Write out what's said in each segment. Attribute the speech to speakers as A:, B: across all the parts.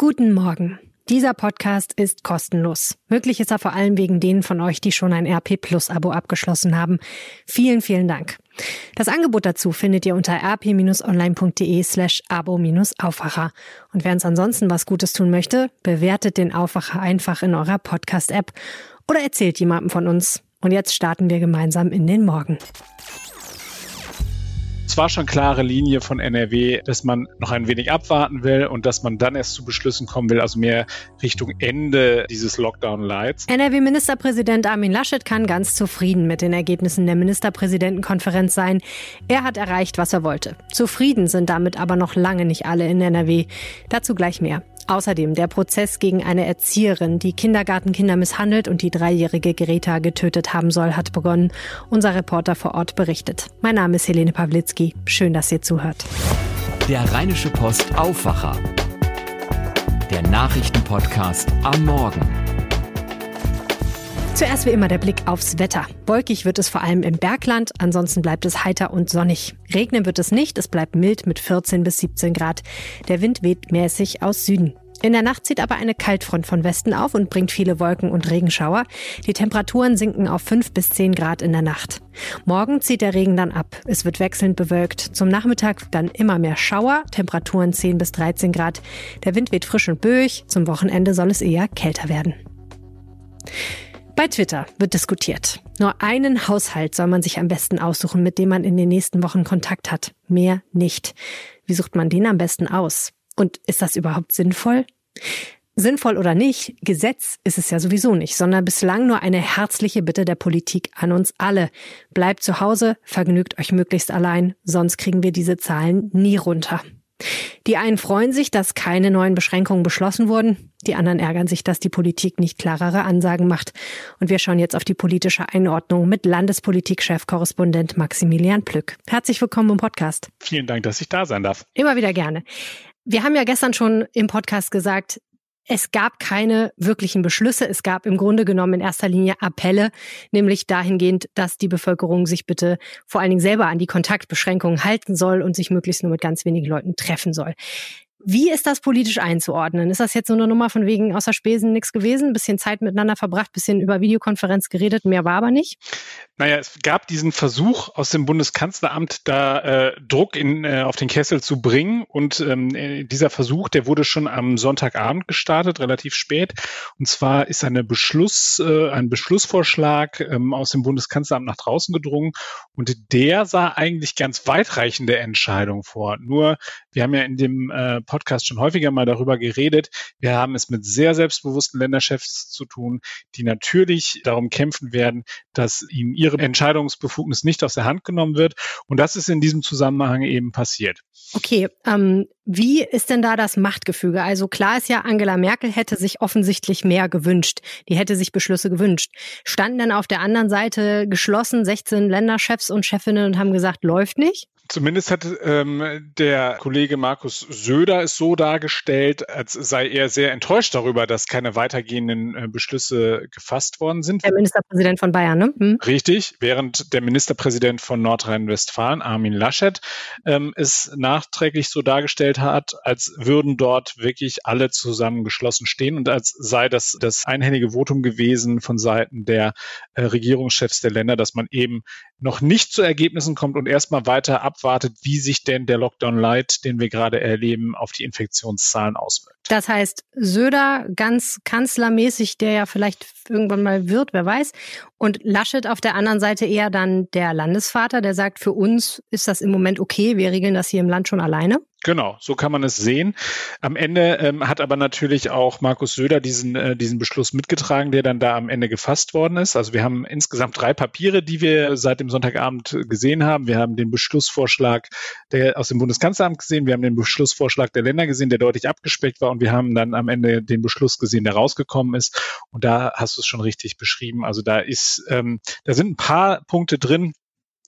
A: Guten Morgen. Dieser Podcast ist kostenlos. Möglich ist er vor allem wegen denen von euch, die schon ein RP Plus Abo abgeschlossen haben. Vielen, vielen Dank. Das Angebot dazu findet ihr unter rp-online.de slash abo-aufwacher. Und wer uns ansonsten was Gutes tun möchte, bewertet den Aufwacher einfach in eurer Podcast-App oder erzählt jemandem von uns. Und jetzt starten wir gemeinsam in den Morgen.
B: Es war schon klare Linie von NRW, dass man noch ein wenig abwarten will und dass man dann erst zu Beschlüssen kommen will, also mehr Richtung Ende dieses Lockdown-Lights.
A: NRW-Ministerpräsident Armin Laschet kann ganz zufrieden mit den Ergebnissen der Ministerpräsidentenkonferenz sein. Er hat erreicht, was er wollte. Zufrieden sind damit aber noch lange nicht alle in NRW. Dazu gleich mehr. Außerdem der Prozess gegen eine Erzieherin, die Kindergartenkinder misshandelt und die dreijährige Greta getötet haben soll, hat begonnen. Unser Reporter vor Ort berichtet. Mein Name ist Helene Pawlitzki. Schön, dass ihr zuhört.
C: Der Rheinische Post Aufwacher. Der Nachrichtenpodcast am Morgen.
A: Zuerst wie immer der Blick aufs Wetter. Wolkig wird es vor allem im Bergland, ansonsten bleibt es heiter und sonnig. Regnen wird es nicht, es bleibt mild mit 14 bis 17 Grad. Der Wind weht mäßig aus Süden. In der Nacht zieht aber eine Kaltfront von Westen auf und bringt viele Wolken und Regenschauer. Die Temperaturen sinken auf 5 bis 10 Grad in der Nacht. Morgen zieht der Regen dann ab. Es wird wechselnd bewölkt. Zum Nachmittag dann immer mehr Schauer, Temperaturen 10 bis 13 Grad. Der Wind weht frisch und böig. Zum Wochenende soll es eher kälter werden. Bei Twitter wird diskutiert. Nur einen Haushalt soll man sich am besten aussuchen, mit dem man in den nächsten Wochen Kontakt hat. Mehr nicht. Wie sucht man den am besten aus? Und ist das überhaupt sinnvoll? Sinnvoll oder nicht, Gesetz ist es ja sowieso nicht, sondern bislang nur eine herzliche Bitte der Politik an uns alle. Bleibt zu Hause, vergnügt euch möglichst allein, sonst kriegen wir diese Zahlen nie runter. Die einen freuen sich, dass keine neuen Beschränkungen beschlossen wurden. Die anderen ärgern sich, dass die Politik nicht klarere Ansagen macht. Und wir schauen jetzt auf die politische Einordnung mit Landespolitik-Chefkorrespondent Maximilian Plück. Herzlich willkommen im Podcast.
B: Vielen Dank, dass ich da sein darf.
A: Immer wieder gerne. Wir haben ja gestern schon im Podcast gesagt, es gab keine wirklichen Beschlüsse. Es gab im Grunde genommen in erster Linie Appelle, nämlich dahingehend, dass die Bevölkerung sich bitte vor allen Dingen selber an die Kontaktbeschränkungen halten soll und sich möglichst nur mit ganz wenigen Leuten treffen soll. Wie ist das politisch einzuordnen? Ist das jetzt so eine Nummer von wegen außer Spesen nichts gewesen? Bisschen Zeit miteinander verbracht, bisschen über Videokonferenz geredet, mehr war aber nicht?
B: Naja, es gab diesen Versuch aus dem Bundeskanzleramt, da äh, Druck in, äh, auf den Kessel zu bringen. Und ähm, äh, dieser Versuch, der wurde schon am Sonntagabend gestartet, relativ spät. Und zwar ist eine Beschluss, äh, ein Beschlussvorschlag ähm, aus dem Bundeskanzleramt nach draußen gedrungen. Und der sah eigentlich ganz weitreichende Entscheidungen vor. Nur, wir haben ja in dem äh, schon häufiger mal darüber geredet. Wir haben es mit sehr selbstbewussten Länderchefs zu tun, die natürlich darum kämpfen werden, dass ihnen ihre Entscheidungsbefugnis nicht aus der Hand genommen wird. Und das ist in diesem Zusammenhang eben passiert.
A: Okay, ähm, wie ist denn da das Machtgefüge? Also klar ist ja, Angela Merkel hätte sich offensichtlich mehr gewünscht. Die hätte sich Beschlüsse gewünscht. Standen dann auf der anderen Seite geschlossen 16 Länderchefs und Chefinnen und haben gesagt, läuft nicht?
B: Zumindest hat ähm, der Kollege Markus Söder es so dargestellt, als sei er sehr enttäuscht darüber, dass keine weitergehenden äh, Beschlüsse gefasst worden sind.
A: Der Ministerpräsident von Bayern, ne?
B: Hm. Richtig, während der Ministerpräsident von Nordrhein-Westfalen, Armin Laschet, ähm, es nachträglich so dargestellt hat, als würden dort wirklich alle zusammengeschlossen stehen und als sei das das einhellige Votum gewesen von Seiten der äh, Regierungschefs der Länder, dass man eben noch nicht zu Ergebnissen kommt und erstmal weiter abwartet, wie sich denn der Lockdown Light, den wir gerade erleben, auf die Infektionszahlen auswirkt.
A: Das heißt, Söder ganz kanzlermäßig, der ja vielleicht irgendwann mal wird, wer weiß. Und Laschet auf der anderen Seite eher dann der Landesvater, der sagt, für uns ist das im Moment okay, wir regeln das hier im Land schon alleine.
B: Genau, so kann man es sehen. Am Ende ähm, hat aber natürlich auch Markus Söder diesen, äh, diesen Beschluss mitgetragen, der dann da am Ende gefasst worden ist. Also wir haben insgesamt drei Papiere, die wir seit dem Sonntagabend gesehen haben. Wir haben den Beschlussvorschlag der, aus dem Bundeskanzleramt gesehen, wir haben den Beschlussvorschlag der Länder gesehen, der deutlich abgespeckt war und wir haben dann am Ende den Beschluss gesehen, der rausgekommen ist. Und da hast du es schon richtig beschrieben. Also da ist, ähm, da sind ein paar Punkte drin,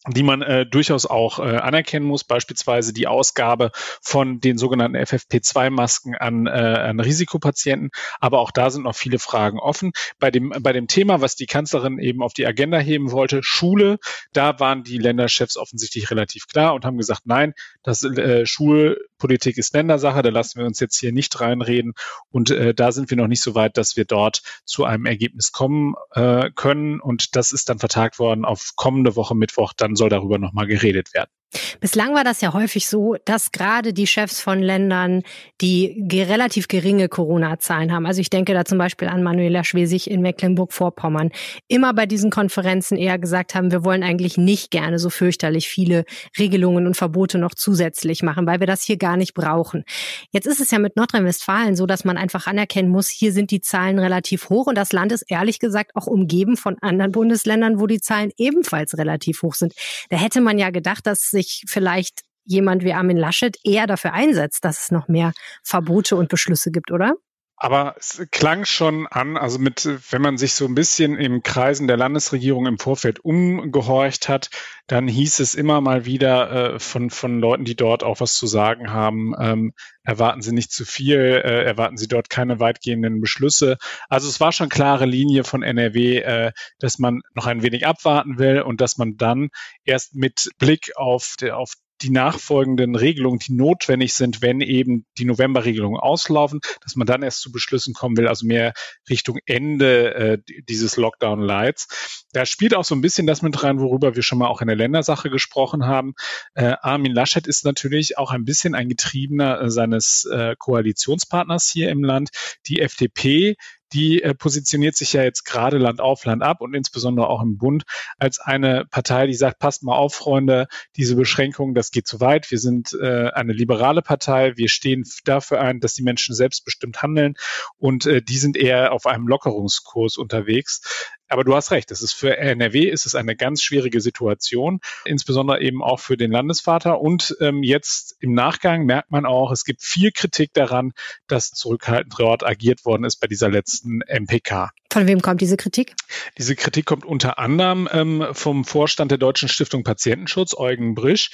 B: die man äh, durchaus auch äh, anerkennen muss, beispielsweise die Ausgabe von den sogenannten FFP2-Masken an, äh, an Risikopatienten. Aber auch da sind noch viele Fragen offen. Bei dem, bei dem Thema, was die Kanzlerin eben auf die Agenda heben wollte, Schule, da waren die Länderchefs offensichtlich relativ klar und haben gesagt, nein, das äh, Schul Politik ist Ländersache, da lassen wir uns jetzt hier nicht reinreden. Und äh, da sind wir noch nicht so weit, dass wir dort zu einem Ergebnis kommen äh, können. Und das ist dann vertagt worden auf kommende Woche Mittwoch. Dann soll darüber nochmal geredet werden.
A: Bislang war das ja häufig so, dass gerade die Chefs von Ländern, die relativ geringe Corona-Zahlen haben, also ich denke da zum Beispiel an Manuela Schwesig in Mecklenburg-Vorpommern, immer bei diesen Konferenzen eher gesagt haben, wir wollen eigentlich nicht gerne so fürchterlich viele Regelungen und Verbote noch zusätzlich machen, weil wir das hier gar nicht brauchen. Jetzt ist es ja mit Nordrhein-Westfalen so, dass man einfach anerkennen muss, hier sind die Zahlen relativ hoch und das Land ist ehrlich gesagt auch umgeben von anderen Bundesländern, wo die Zahlen ebenfalls relativ hoch sind. Da hätte man ja gedacht, dass sich vielleicht jemand wie Armin Laschet eher dafür einsetzt, dass es noch mehr Verbote und Beschlüsse gibt, oder?
B: Aber es klang schon an, also mit, wenn man sich so ein bisschen im Kreisen der Landesregierung im Vorfeld umgehorcht hat, dann hieß es immer mal wieder äh, von, von Leuten, die dort auch was zu sagen haben, ähm, erwarten Sie nicht zu viel, äh, erwarten Sie dort keine weitgehenden Beschlüsse. Also es war schon klare Linie von NRW, äh, dass man noch ein wenig abwarten will und dass man dann erst mit Blick auf, auf die nachfolgenden Regelungen, die notwendig sind, wenn eben die Novemberregelungen auslaufen, dass man dann erst zu Beschlüssen kommen will, also mehr Richtung Ende äh, dieses Lockdown-Lights. Da spielt auch so ein bisschen das mit rein, worüber wir schon mal auch in der Ländersache gesprochen haben. Äh, Armin Laschet ist natürlich auch ein bisschen ein Getriebener äh, seines äh, Koalitionspartners hier im Land. Die FDP die äh, positioniert sich ja jetzt gerade Land auf, Land ab und insbesondere auch im Bund als eine Partei, die sagt, passt mal auf, Freunde, diese Beschränkungen, das geht zu weit. Wir sind äh, eine liberale Partei, wir stehen dafür ein, dass die Menschen selbstbestimmt handeln und äh, die sind eher auf einem Lockerungskurs unterwegs. Aber du hast recht, es ist für NRW ist es eine ganz schwierige Situation, insbesondere eben auch für den Landesvater. Und ähm, jetzt im Nachgang merkt man auch, es gibt viel Kritik daran, dass zurückhaltend dort agiert worden ist bei dieser letzten MPK.
A: Von wem kommt diese Kritik?
B: Diese Kritik kommt unter anderem ähm, vom Vorstand der Deutschen Stiftung Patientenschutz, Eugen Brisch.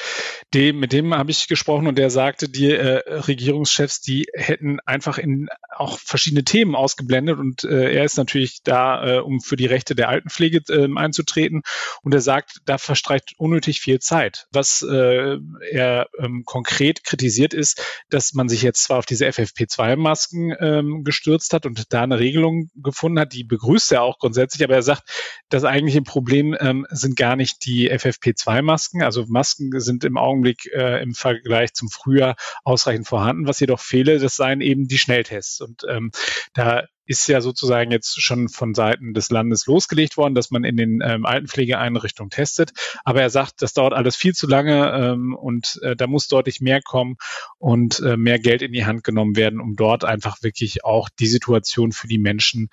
B: Dem, mit dem habe ich gesprochen und der sagte, die äh, Regierungschefs, die hätten einfach in auch verschiedene Themen ausgeblendet und äh, er ist natürlich da, äh, um für die Rechte der Altenpflege äh, einzutreten und er sagt, da verstreicht unnötig viel Zeit. Was äh, er ähm, konkret kritisiert ist, dass man sich jetzt zwar auf diese FFP2-Masken ähm, gestürzt hat und da eine Regelung gefunden hat, die begrüßt er auch grundsätzlich, aber er sagt, das eigentliche Problem ähm, sind gar nicht die FFP2-Masken. Also Masken sind im Augenblick äh, im Vergleich zum Frühjahr ausreichend vorhanden. Was jedoch fehle, das seien eben die Schnelltests. Und ähm, da ist ja sozusagen jetzt schon von Seiten des Landes losgelegt worden, dass man in den ähm, Altenpflegeeinrichtungen testet. Aber er sagt, das dauert alles viel zu lange ähm, und äh, da muss deutlich mehr kommen und äh, mehr Geld in die Hand genommen werden, um dort einfach wirklich auch die Situation für die Menschen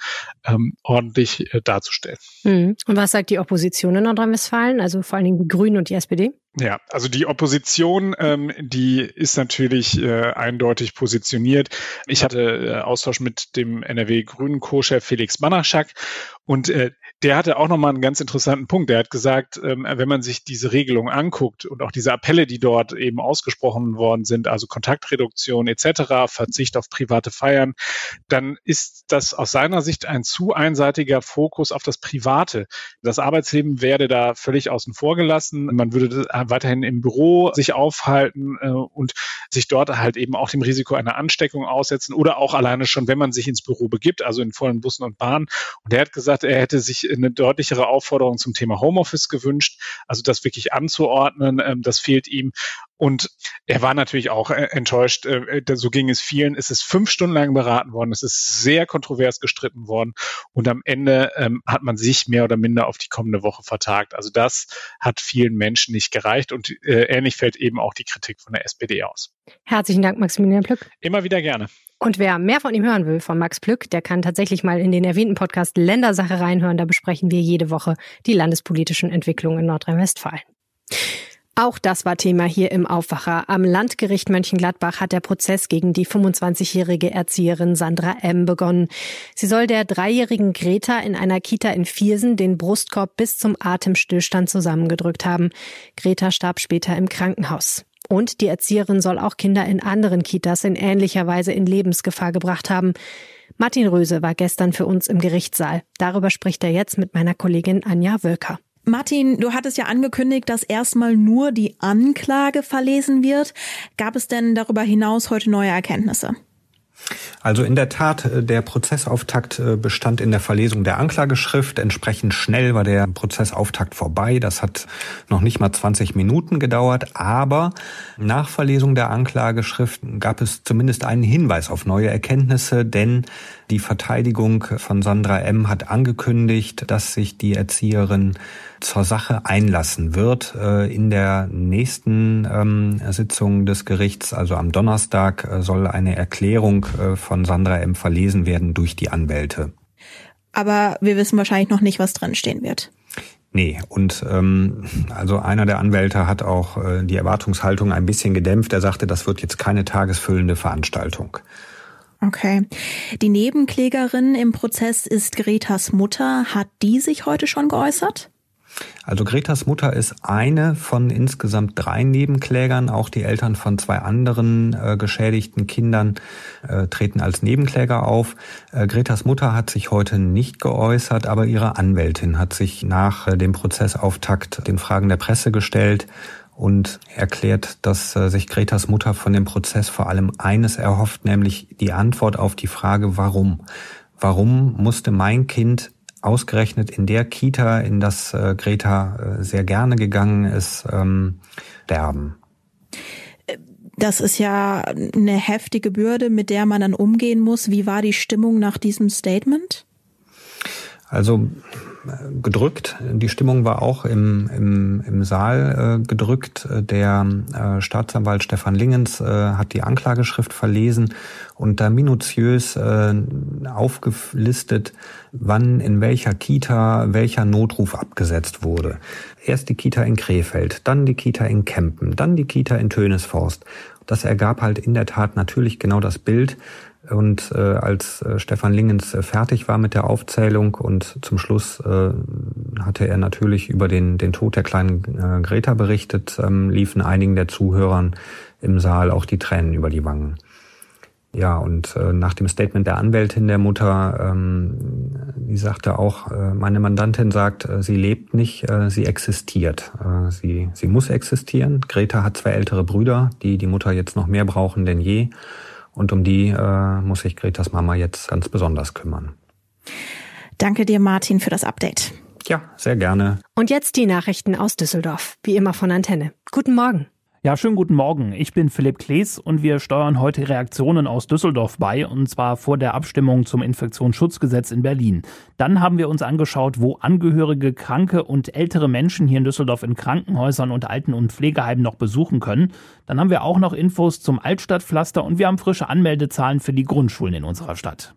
B: ähm, ordentlich äh, darzustellen.
A: Mhm. Und was sagt die Opposition in Nordrhein-Westfalen, also vor allen Dingen die Grünen und die SPD?
B: Ja, also die Opposition, ähm, die ist natürlich äh, eindeutig positioniert. Ich hatte äh, Austausch mit dem NRW-Grünen Co-Chef Felix Manaschak und äh, der hatte auch nochmal einen ganz interessanten Punkt. Der hat gesagt, ähm, wenn man sich diese Regelung anguckt und auch diese Appelle, die dort eben ausgesprochen worden sind, also Kontaktreduktion etc., Verzicht auf private Feiern, dann ist das aus seiner Sicht ein zu einseitiger Fokus auf das Private. Das Arbeitsleben werde da völlig außen vor gelassen. Man würde weiterhin im Büro sich aufhalten äh, und sich dort halt eben auch dem Risiko einer Ansteckung aussetzen oder auch alleine schon, wenn man sich ins Büro begibt, also in vollen Bussen und Bahnen. Und er hat gesagt, er hätte sich eine deutlichere Aufforderung zum Thema Homeoffice gewünscht, also das wirklich anzuordnen, ähm, das fehlt ihm. Und er war natürlich auch äh, enttäuscht. Äh, so ging es vielen. Es ist fünf Stunden lang beraten worden. Es ist sehr kontrovers gestritten worden. Und am Ende ähm, hat man sich mehr oder minder auf die kommende Woche vertagt. Also das hat vielen Menschen nicht gereicht. Und äh, ähnlich fällt eben auch die Kritik von der SPD aus.
A: Herzlichen Dank, Maximilian Plück.
B: Immer wieder gerne.
A: Und wer mehr von ihm hören will, von Max Plück, der kann tatsächlich mal in den erwähnten Podcast Ländersache reinhören. Da besprechen wir jede Woche die landespolitischen Entwicklungen in Nordrhein-Westfalen. Auch das war Thema hier im Aufwacher. Am Landgericht Mönchengladbach hat der Prozess gegen die 25-jährige Erzieherin Sandra M. begonnen. Sie soll der dreijährigen Greta in einer Kita in Viersen den Brustkorb bis zum Atemstillstand zusammengedrückt haben. Greta starb später im Krankenhaus. Und die Erzieherin soll auch Kinder in anderen Kitas in ähnlicher Weise in Lebensgefahr gebracht haben. Martin Röse war gestern für uns im Gerichtssaal. Darüber spricht er jetzt mit meiner Kollegin Anja Wölker.
D: Martin, du hattest ja angekündigt, dass erstmal nur die Anklage verlesen wird. Gab es denn darüber hinaus heute neue Erkenntnisse?
E: Also in der Tat, äh, der Prozessauftakt äh, bestand in der Verlesung der Anklageschrift. Entsprechend schnell war der Prozessauftakt vorbei. Das hat noch nicht mal 20 Minuten gedauert. Aber nach Verlesung der Anklageschrift gab es zumindest einen Hinweis auf neue Erkenntnisse, denn die Verteidigung von Sandra M. hat angekündigt, dass sich die Erzieherin zur Sache einlassen wird. Äh, in der nächsten ähm, Sitzung des Gerichts, also am Donnerstag, äh, soll eine Erklärung äh, von Sandra M. verlesen werden durch die Anwälte.
D: Aber wir wissen wahrscheinlich noch nicht, was drinstehen wird.
E: Nee, und ähm, also einer der Anwälte hat auch äh, die Erwartungshaltung ein bisschen gedämpft. Er sagte, das wird jetzt keine tagesfüllende Veranstaltung.
D: Okay. Die Nebenklägerin im Prozess ist Gretas Mutter. Hat die sich heute schon geäußert?
E: Also Gretas Mutter ist eine von insgesamt drei Nebenklägern. Auch die Eltern von zwei anderen äh, geschädigten Kindern äh, treten als Nebenkläger auf. Äh, Gretas Mutter hat sich heute nicht geäußert, aber ihre Anwältin hat sich nach äh, dem Prozessauftakt den Fragen der Presse gestellt und erklärt, dass äh, sich Gretas Mutter von dem Prozess vor allem eines erhofft, nämlich die Antwort auf die Frage, warum. Warum musste mein Kind ausgerechnet in der Kita, in das äh, Greta äh, sehr gerne gegangen ist, ähm, sterben?
D: Das ist ja eine heftige Bürde, mit der man dann umgehen muss. Wie war die Stimmung nach diesem Statement?
E: Also gedrückt. Die Stimmung war auch im, im, im Saal äh, gedrückt. Der äh, Staatsanwalt Stefan Lingens äh, hat die Anklageschrift verlesen und da minutiös äh, aufgelistet, wann in welcher Kita welcher Notruf abgesetzt wurde. Erst die Kita in Krefeld, dann die Kita in Kempen, dann die Kita in Tönesforst. Das ergab halt in der Tat natürlich genau das Bild, und äh, als äh, Stefan Lingens äh, fertig war mit der Aufzählung und zum Schluss äh, hatte er natürlich über den, den Tod der kleinen äh, Greta berichtet, ähm, liefen einigen der Zuhörern im Saal auch die Tränen über die Wangen. Ja, und äh, nach dem Statement der Anwältin der Mutter, ähm, die sagte auch, äh, meine Mandantin sagt, äh, sie lebt nicht, äh, sie existiert. Äh, sie, sie muss existieren. Greta hat zwei ältere Brüder, die die Mutter jetzt noch mehr brauchen denn je. Und um die äh, muss sich Gretas Mama jetzt ganz besonders kümmern.
D: Danke dir, Martin, für das Update.
E: Ja, sehr gerne.
A: Und jetzt die Nachrichten aus Düsseldorf, wie immer von Antenne. Guten Morgen.
F: Ja, schönen guten Morgen. Ich bin Philipp Klees und wir steuern heute Reaktionen aus Düsseldorf bei, und zwar vor der Abstimmung zum Infektionsschutzgesetz in Berlin. Dann haben wir uns angeschaut, wo Angehörige, Kranke und ältere Menschen hier in Düsseldorf in Krankenhäusern und Alten- und Pflegeheimen noch besuchen können. Dann haben wir auch noch Infos zum Altstadtpflaster und wir haben frische Anmeldezahlen für die Grundschulen in unserer Stadt.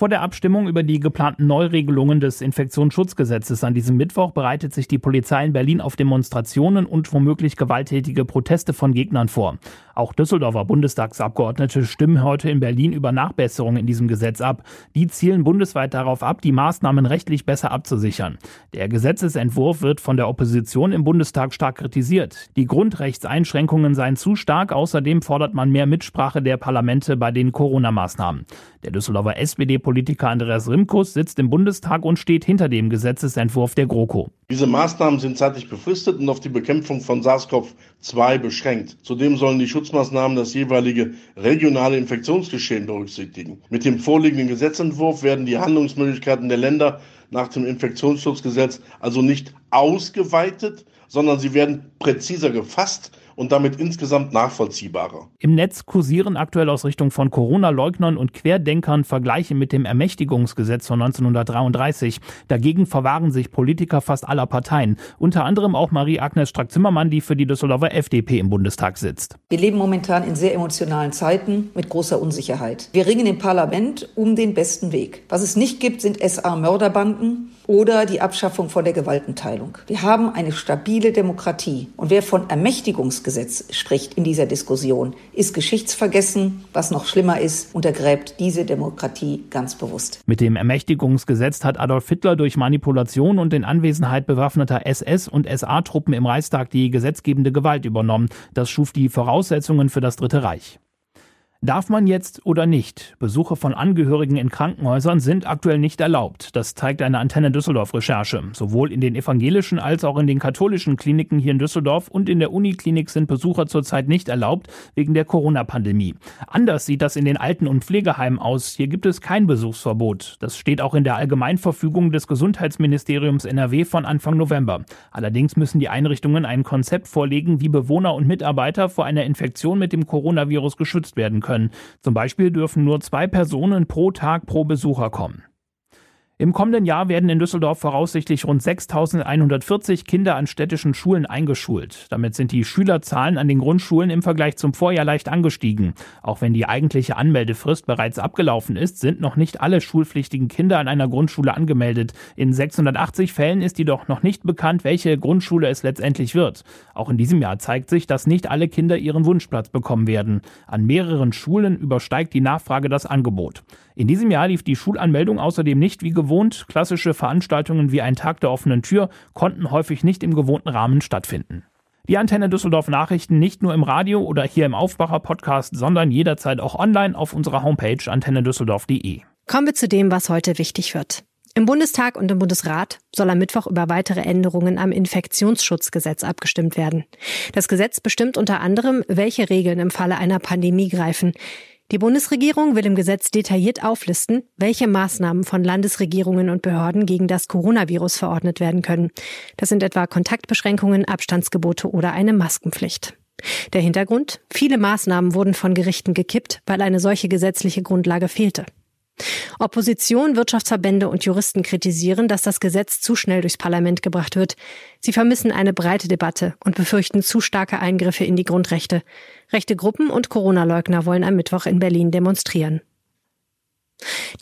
F: Vor der Abstimmung über die geplanten Neuregelungen des Infektionsschutzgesetzes an diesem Mittwoch bereitet sich die Polizei in Berlin auf Demonstrationen und womöglich gewalttätige Proteste von Gegnern vor. Auch Düsseldorfer Bundestagsabgeordnete stimmen heute in Berlin über Nachbesserungen in diesem Gesetz ab. Die zielen bundesweit darauf ab, die Maßnahmen rechtlich besser abzusichern. Der Gesetzesentwurf wird von der Opposition im Bundestag stark kritisiert. Die Grundrechtseinschränkungen seien zu stark. Außerdem fordert man mehr Mitsprache der Parlamente bei den Corona-Maßnahmen. Der Düsseldorfer SPD-Politiker Andreas Rimkus sitzt im Bundestag und steht hinter dem Gesetzesentwurf der GroKo.
G: Diese Maßnahmen sind zeitlich befristet und auf die Bekämpfung von SARS-CoV-2 beschränkt. Zudem sollen die Schutzmaßnahmen das jeweilige regionale Infektionsgeschehen berücksichtigen. Mit dem vorliegenden Gesetzentwurf werden die Handlungsmöglichkeiten der Länder nach dem Infektionsschutzgesetz also nicht ausgeweitet, sondern sie werden präziser gefasst und damit insgesamt nachvollziehbarer.
F: Im Netz kursieren aktuell aus Richtung von Corona-Leugnern und Querdenkern Vergleiche mit dem Ermächtigungsgesetz von 1933. Dagegen verwahren sich Politiker fast aller Parteien, unter anderem auch Marie-Agnes Strack-Zimmermann, die für die Düsseldorfer FDP im Bundestag sitzt.
H: Wir leben momentan in sehr emotionalen Zeiten mit großer Unsicherheit. Wir ringen im Parlament um den besten Weg. Was es nicht gibt, sind SA-Mörderbanden oder die Abschaffung von der Gewaltenteilung. Wir haben eine stabile Demokratie. Und wer von Ermächtigungsgesetz spricht in dieser Diskussion, ist geschichtsvergessen. Was noch schlimmer ist, untergräbt diese Demokratie ganz bewusst.
F: Mit dem Ermächtigungsgesetz hat Adolf Hitler durch Manipulation und in Anwesenheit bewaffneter SS- und SA-Truppen im Reichstag die gesetzgebende Gewalt übernommen. Das schuf die Voraussetzungen für das Dritte Reich. Darf man jetzt oder nicht? Besuche von Angehörigen in Krankenhäusern sind aktuell nicht erlaubt. Das zeigt eine Antenne Düsseldorf Recherche. Sowohl in den evangelischen als auch in den katholischen Kliniken hier in Düsseldorf und in der Uniklinik sind Besucher zurzeit nicht erlaubt wegen der Corona-Pandemie. Anders sieht das in den Alten- und Pflegeheimen aus. Hier gibt es kein Besuchsverbot. Das steht auch in der Allgemeinverfügung des Gesundheitsministeriums NRW von Anfang November. Allerdings müssen die Einrichtungen ein Konzept vorlegen, wie Bewohner und Mitarbeiter vor einer Infektion mit dem Coronavirus geschützt werden können können. Zum Beispiel dürfen nur zwei Personen pro Tag pro Besucher kommen. Im kommenden Jahr werden in Düsseldorf voraussichtlich rund 6.140 Kinder an städtischen Schulen eingeschult. Damit sind die Schülerzahlen an den Grundschulen im Vergleich zum Vorjahr leicht angestiegen. Auch wenn die eigentliche Anmeldefrist bereits abgelaufen ist, sind noch nicht alle schulpflichtigen Kinder an einer Grundschule angemeldet. In 680 Fällen ist jedoch noch nicht bekannt, welche Grundschule es letztendlich wird. Auch in diesem Jahr zeigt sich, dass nicht alle Kinder ihren Wunschplatz bekommen werden. An mehreren Schulen übersteigt die Nachfrage das Angebot. In diesem Jahr lief die Schulanmeldung außerdem nicht wie gewohnt. Klassische Veranstaltungen wie ein Tag der offenen Tür konnten häufig nicht im gewohnten Rahmen stattfinden. Die Antenne Düsseldorf Nachrichten nicht nur im Radio oder hier im Aufwacher Podcast, sondern jederzeit auch online auf unserer Homepage antennedüsseldorf.de.
A: Kommen wir zu dem, was heute wichtig wird. Im Bundestag und im Bundesrat soll am Mittwoch über weitere Änderungen am Infektionsschutzgesetz abgestimmt werden. Das Gesetz bestimmt unter anderem, welche Regeln im Falle einer Pandemie greifen. Die Bundesregierung will im Gesetz detailliert auflisten, welche Maßnahmen von Landesregierungen und Behörden gegen das Coronavirus verordnet werden können. Das sind etwa Kontaktbeschränkungen, Abstandsgebote oder eine Maskenpflicht. Der Hintergrund? Viele Maßnahmen wurden von Gerichten gekippt, weil eine solche gesetzliche Grundlage fehlte. Opposition, Wirtschaftsverbände und Juristen kritisieren, dass das Gesetz zu schnell durchs Parlament gebracht wird. Sie vermissen eine breite Debatte und befürchten zu starke Eingriffe in die Grundrechte. Rechte Gruppen und Corona-Leugner wollen am Mittwoch in Berlin demonstrieren.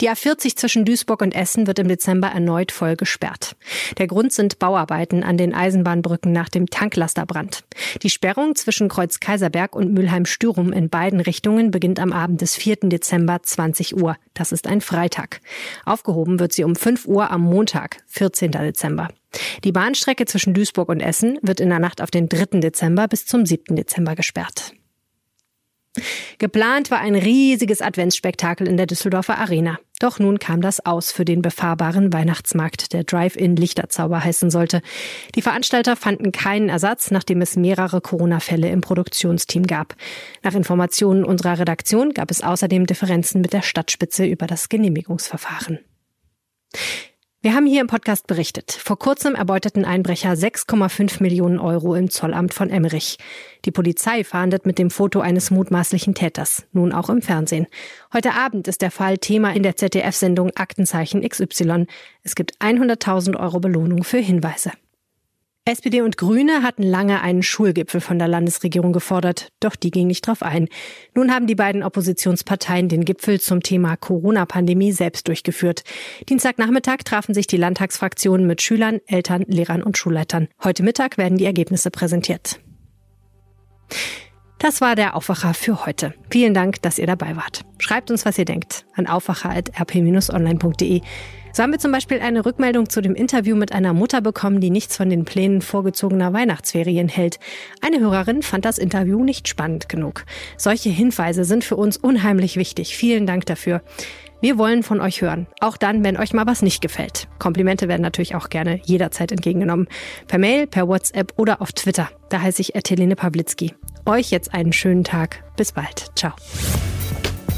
A: Die A40 zwischen Duisburg und Essen wird im Dezember erneut voll gesperrt. Der Grund sind Bauarbeiten an den Eisenbahnbrücken nach dem Tanklasterbrand. Die Sperrung zwischen Kreuz Kaiserberg und Mülheim-Stürum in beiden Richtungen beginnt am Abend des 4. Dezember 20 Uhr. Das ist ein Freitag. Aufgehoben wird sie um 5 Uhr am Montag, 14. Dezember. Die Bahnstrecke zwischen Duisburg und Essen wird in der Nacht auf den 3. Dezember bis zum 7. Dezember gesperrt. Geplant war ein riesiges Adventsspektakel in der Düsseldorfer Arena. Doch nun kam das aus für den befahrbaren Weihnachtsmarkt, der Drive-In Lichterzauber heißen sollte. Die Veranstalter fanden keinen Ersatz, nachdem es mehrere Corona-Fälle im Produktionsteam gab. Nach Informationen unserer Redaktion gab es außerdem Differenzen mit der Stadtspitze über das Genehmigungsverfahren. Wir haben hier im Podcast berichtet. Vor kurzem erbeuteten Einbrecher 6,5 Millionen Euro im Zollamt von Emmerich. Die Polizei fahndet mit dem Foto eines mutmaßlichen Täters, nun auch im Fernsehen. Heute Abend ist der Fall Thema in der ZDF-Sendung Aktenzeichen XY. Es gibt 100.000 Euro Belohnung für Hinweise. SPD und Grüne hatten lange einen Schulgipfel von der Landesregierung gefordert, doch die ging nicht drauf ein. Nun haben die beiden Oppositionsparteien den Gipfel zum Thema Corona-Pandemie selbst durchgeführt. Dienstagnachmittag trafen sich die Landtagsfraktionen mit Schülern, Eltern, Lehrern und Schulleitern. Heute Mittag werden die Ergebnisse präsentiert. Das war der Aufwacher für heute. Vielen Dank, dass ihr dabei wart. Schreibt uns, was ihr denkt, an aufwacher.rp-online.de. So haben wir zum Beispiel eine Rückmeldung zu dem Interview mit einer Mutter bekommen, die nichts von den Plänen vorgezogener Weihnachtsferien hält. Eine Hörerin fand das Interview nicht spannend genug. Solche Hinweise sind für uns unheimlich wichtig. Vielen Dank dafür. Wir wollen von euch hören, auch dann, wenn euch mal was nicht gefällt. Komplimente werden natürlich auch gerne jederzeit entgegengenommen. Per Mail, per WhatsApp oder auf Twitter. Da heiße ich Ertelene Pawlitzki. Euch jetzt einen schönen Tag. Bis bald. Ciao.